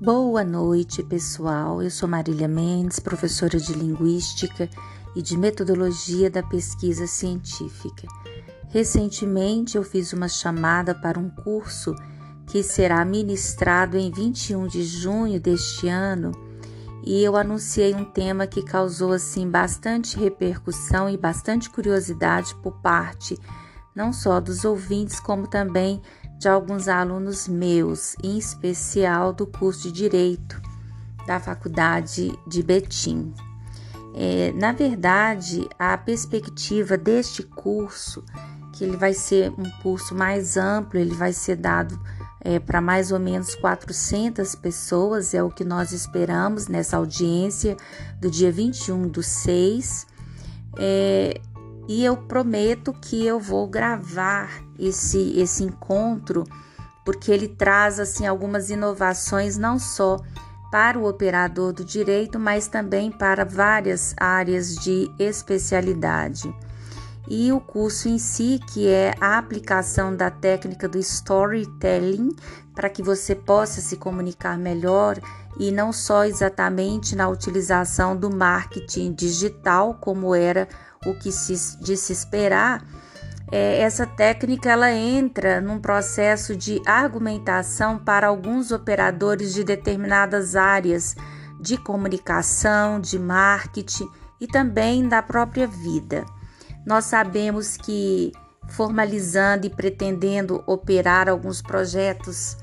Boa noite, pessoal. Eu sou Marília Mendes, professora de Linguística e de Metodologia da Pesquisa Científica. Recentemente eu fiz uma chamada para um curso que será ministrado em 21 de junho deste ano e eu anunciei um tema que causou assim bastante repercussão e bastante curiosidade por parte não só dos ouvintes como também de alguns alunos meus, em especial do curso de Direito da Faculdade de Betim. É, na verdade, a perspectiva deste curso, que ele vai ser um curso mais amplo, ele vai ser dado é, para mais ou menos 400 pessoas, é o que nós esperamos nessa audiência do dia 21 do 6. É, e eu prometo que eu vou gravar esse esse encontro porque ele traz assim algumas inovações não só para o operador do direito, mas também para várias áreas de especialidade. E o curso em si, que é a aplicação da técnica do storytelling, para que você possa se comunicar melhor e não só exatamente na utilização do marketing digital, como era o que se, de se esperar, é, essa técnica ela entra num processo de argumentação para alguns operadores de determinadas áreas de comunicação, de marketing e também da própria vida. Nós sabemos que formalizando e pretendendo operar alguns projetos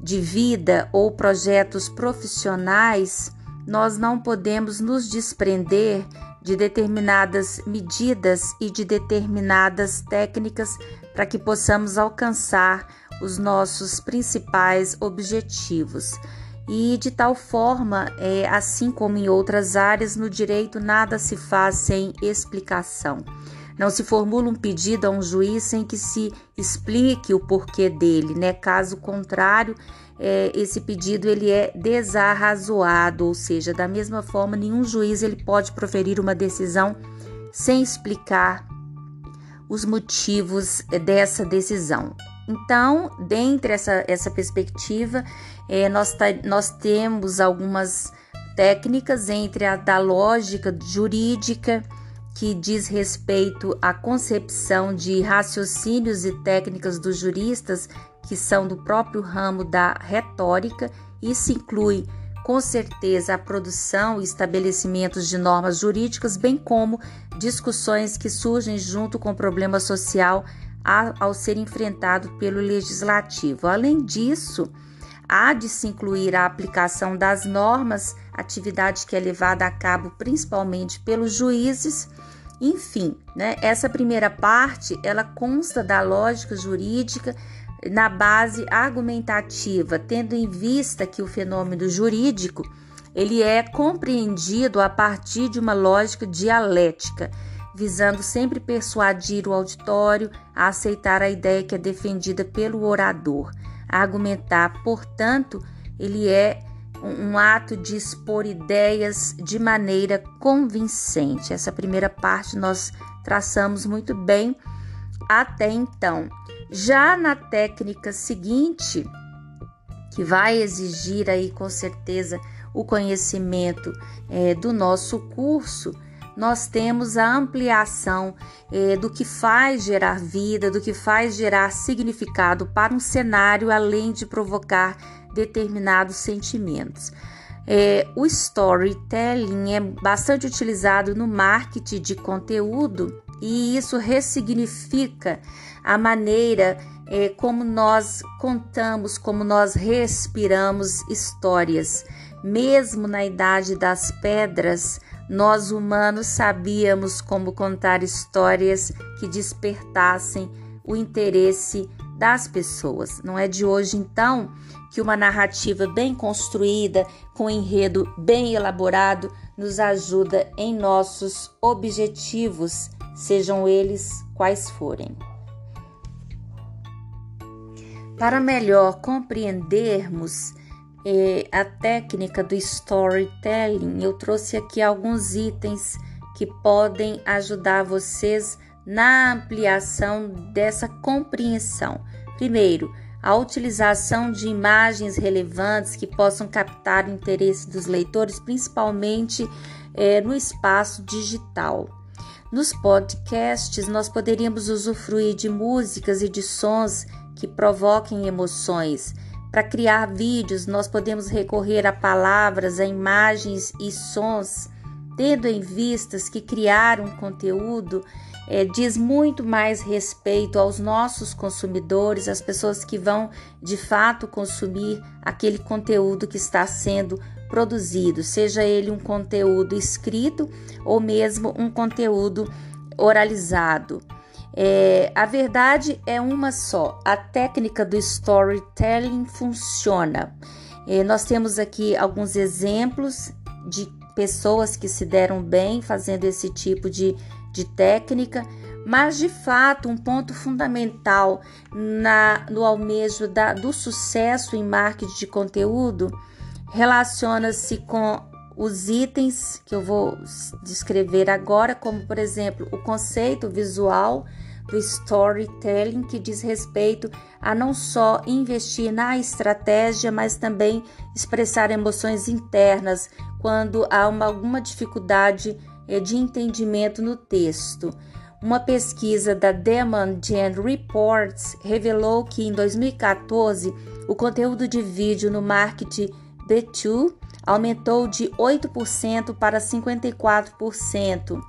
de vida ou projetos profissionais, nós não podemos nos desprender de determinadas medidas e de determinadas técnicas para que possamos alcançar os nossos principais objetivos. E de tal forma, é, assim como em outras áreas, no direito nada se faz sem explicação. Não se formula um pedido a um juiz sem que se explique o porquê dele, né? Caso contrário, é, esse pedido ele é desarrazoado, ou seja, da mesma forma, nenhum juiz ele pode proferir uma decisão sem explicar os motivos dessa decisão. Então, dentre essa, essa perspectiva, é, nós, nós temos algumas técnicas entre a da lógica jurídica, que diz respeito à concepção de raciocínios e técnicas dos juristas que são do próprio ramo da retórica. Isso inclui, com certeza, a produção e estabelecimentos de normas jurídicas, bem como discussões que surgem junto com o problema social ao ser enfrentado pelo legislativo. Além disso, há de se incluir a aplicação das normas, atividade que é levada a cabo principalmente pelos juízes. Enfim, né, essa primeira parte ela consta da lógica jurídica, na base argumentativa, tendo em vista que o fenômeno jurídico ele é compreendido a partir de uma lógica dialética, visando sempre persuadir o auditório a aceitar a ideia que é defendida pelo orador. Argumentar, portanto, ele é um ato de expor ideias de maneira convincente. Essa primeira parte nós traçamos muito bem até então. Já na técnica seguinte, que vai exigir aí com certeza o conhecimento é, do nosso curso, nós temos a ampliação é, do que faz gerar vida, do que faz gerar significado para um cenário, além de provocar determinados sentimentos. É, o storytelling é bastante utilizado no marketing de conteúdo e isso ressignifica a maneira é, como nós contamos, como nós respiramos histórias. Mesmo na idade das pedras, nós humanos sabíamos como contar histórias que despertassem o interesse das pessoas. Não é de hoje, então, que uma narrativa bem construída, com enredo bem elaborado, nos ajuda em nossos objetivos, sejam eles quais forem. Para melhor compreendermos eh, a técnica do storytelling, eu trouxe aqui alguns itens que podem ajudar vocês na ampliação dessa compreensão. Primeiro, a utilização de imagens relevantes que possam captar o interesse dos leitores, principalmente é, no espaço digital. Nos podcasts, nós poderíamos usufruir de músicas e de sons que provoquem emoções. Para criar vídeos, nós podemos recorrer a palavras, a imagens e sons, tendo em vistas que criar um conteúdo é, diz muito mais respeito aos nossos consumidores, às pessoas que vão de fato consumir aquele conteúdo que está sendo produzido, seja ele um conteúdo escrito ou mesmo um conteúdo oralizado. É, a verdade é uma só: a técnica do storytelling funciona. É, nós temos aqui alguns exemplos de pessoas que se deram bem fazendo esse tipo de de técnica, mas de fato um ponto fundamental na, no almejo da, do sucesso em marketing de conteúdo relaciona-se com os itens que eu vou descrever agora, como por exemplo o conceito visual do storytelling, que diz respeito a não só investir na estratégia, mas também expressar emoções internas quando há uma, alguma dificuldade é de entendimento no texto. Uma pesquisa da Demand Gen Reports revelou que em 2014 o conteúdo de vídeo no marketing B2 aumentou de 8% para 54%,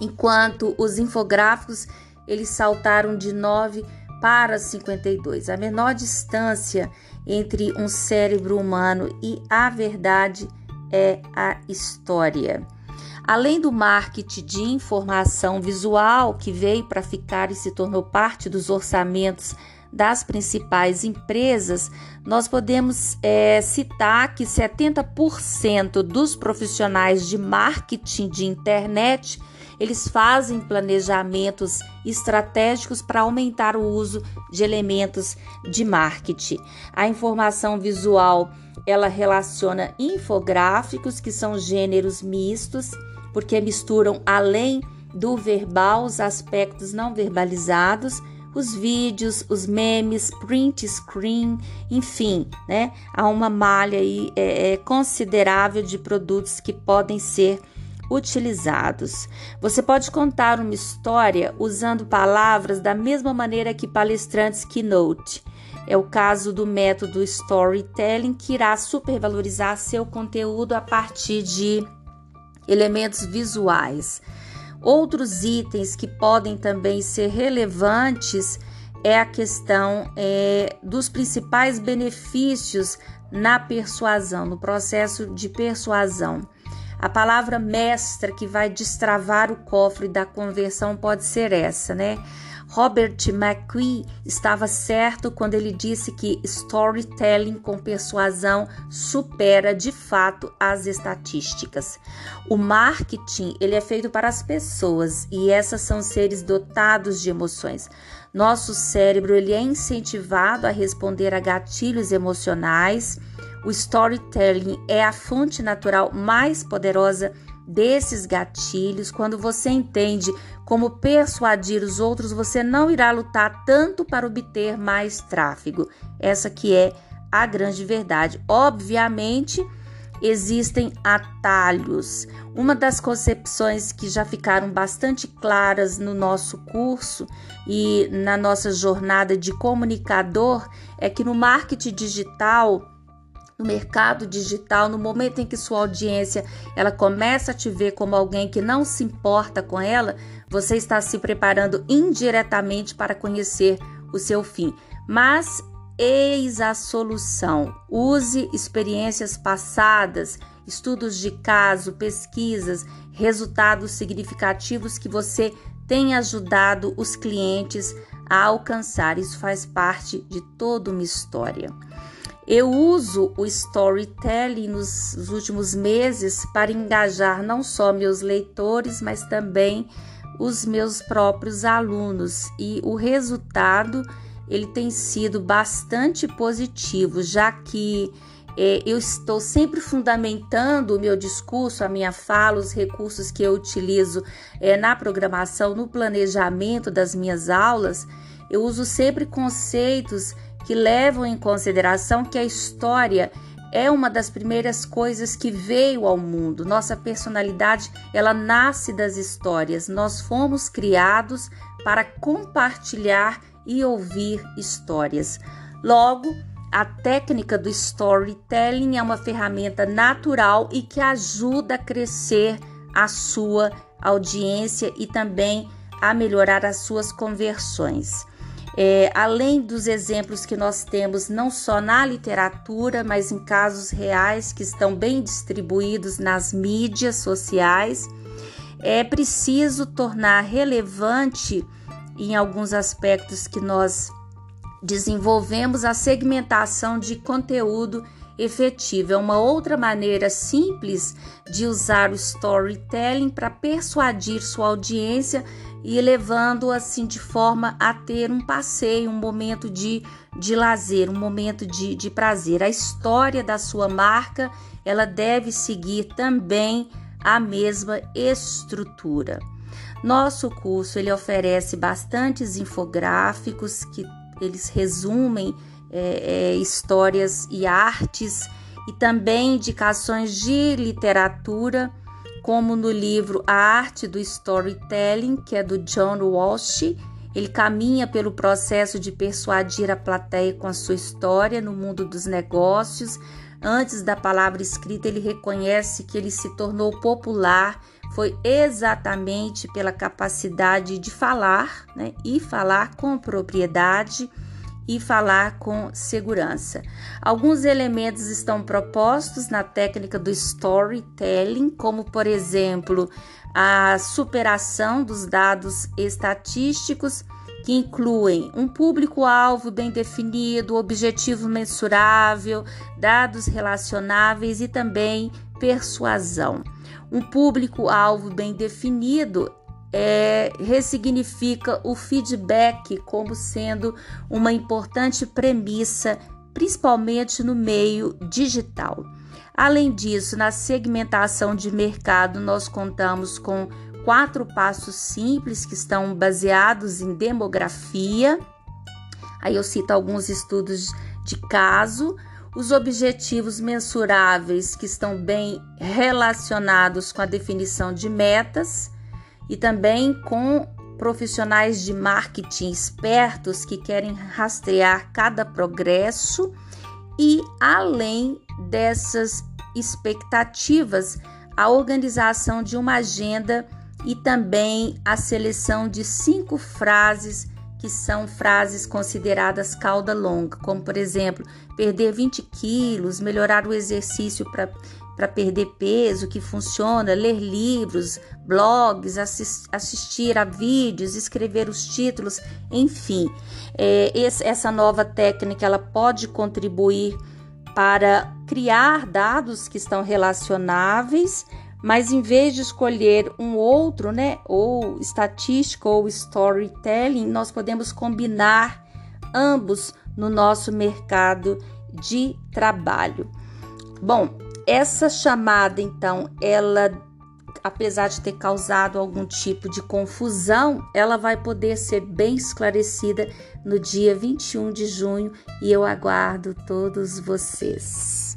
enquanto os infográficos eles saltaram de 9 para 52. A menor distância entre um cérebro humano e a verdade é a história. Além do marketing de informação visual, que veio para ficar e se tornou parte dos orçamentos das principais empresas, nós podemos é, citar que 70% dos profissionais de marketing de internet eles fazem planejamentos estratégicos para aumentar o uso de elementos de marketing. A informação visual ela relaciona infográficos, que são gêneros mistos, porque misturam além do verbal os aspectos não verbalizados, os vídeos, os memes, print screen, enfim, né? Há uma malha aí é, é, considerável de produtos que podem ser utilizados. Você pode contar uma história usando palavras da mesma maneira que palestrantes keynote. É o caso do método storytelling que irá supervalorizar seu conteúdo a partir de elementos visuais. Outros itens que podem também ser relevantes é a questão é, dos principais benefícios na persuasão, no processo de persuasão. A palavra mestra que vai destravar o cofre da conversão pode ser essa, né? Robert McQueen estava certo quando ele disse que storytelling com persuasão supera de fato as estatísticas. O marketing ele é feito para as pessoas e essas são seres dotados de emoções. Nosso cérebro ele é incentivado a responder a gatilhos emocionais. O storytelling é a fonte natural mais poderosa desses gatilhos, quando você entende como persuadir os outros, você não irá lutar tanto para obter mais tráfego. Essa que é a grande verdade. Obviamente, existem atalhos. Uma das concepções que já ficaram bastante claras no nosso curso e na nossa jornada de comunicador é que no marketing digital no mercado digital, no momento em que sua audiência ela começa a te ver como alguém que não se importa com ela, você está se preparando indiretamente para conhecer o seu fim. Mas eis a solução. Use experiências passadas, estudos de caso, pesquisas, resultados significativos que você tem ajudado os clientes a alcançar. Isso faz parte de toda uma história. Eu uso o storytelling nos últimos meses para engajar não só meus leitores, mas também os meus próprios alunos e o resultado ele tem sido bastante positivo, já que é, eu estou sempre fundamentando o meu discurso, a minha fala, os recursos que eu utilizo é, na programação, no planejamento das minhas aulas. Eu uso sempre conceitos que levam em consideração que a história é uma das primeiras coisas que veio ao mundo. Nossa personalidade, ela nasce das histórias. Nós fomos criados para compartilhar e ouvir histórias. Logo, a técnica do storytelling é uma ferramenta natural e que ajuda a crescer a sua audiência e também a melhorar as suas conversões. É, além dos exemplos que nós temos não só na literatura, mas em casos reais que estão bem distribuídos nas mídias sociais, é preciso tornar relevante em alguns aspectos que nós desenvolvemos a segmentação de conteúdo efetivo. É uma outra maneira simples de usar o storytelling para persuadir sua audiência e levando assim de forma a ter um passeio, um momento de, de lazer, um momento de, de prazer. A história da sua marca ela deve seguir também a mesma estrutura. Nosso curso ele oferece bastantes infográficos que eles resumem é, é, histórias e artes e também indicações de literatura, como no livro A Arte do Storytelling, que é do John Walsh. Ele caminha pelo processo de persuadir a plateia com a sua história no mundo dos negócios. Antes da palavra escrita, ele reconhece que ele se tornou popular foi exatamente pela capacidade de falar né, e falar com propriedade e falar com segurança. Alguns elementos estão propostos na técnica do storytelling, como por exemplo a superação dos dados estatísticos, que incluem um público-alvo bem definido, objetivo mensurável, dados relacionáveis e também persuasão. Um público-alvo bem definido é, ressignifica o feedback como sendo uma importante premissa, principalmente no meio digital. Além disso, na segmentação de mercado, nós contamos com quatro passos simples que estão baseados em demografia. Aí eu cito alguns estudos de caso, os objetivos mensuráveis que estão bem relacionados com a definição de metas e também com profissionais de marketing espertos que querem rastrear cada progresso e além dessas expectativas, a organização de uma agenda e também a seleção de cinco frases que são frases consideradas cauda longa, como por exemplo, perder 20 quilos, melhorar o exercício para perder peso, que funciona, ler livros, blogs, assist, assistir a vídeos, escrever os títulos, enfim. É, esse, essa nova técnica ela pode contribuir para criar dados que estão relacionáveis mas em vez de escolher um outro, né, ou estatística ou storytelling, nós podemos combinar ambos no nosso mercado de trabalho. Bom, essa chamada então, ela apesar de ter causado algum tipo de confusão, ela vai poder ser bem esclarecida no dia 21 de junho e eu aguardo todos vocês.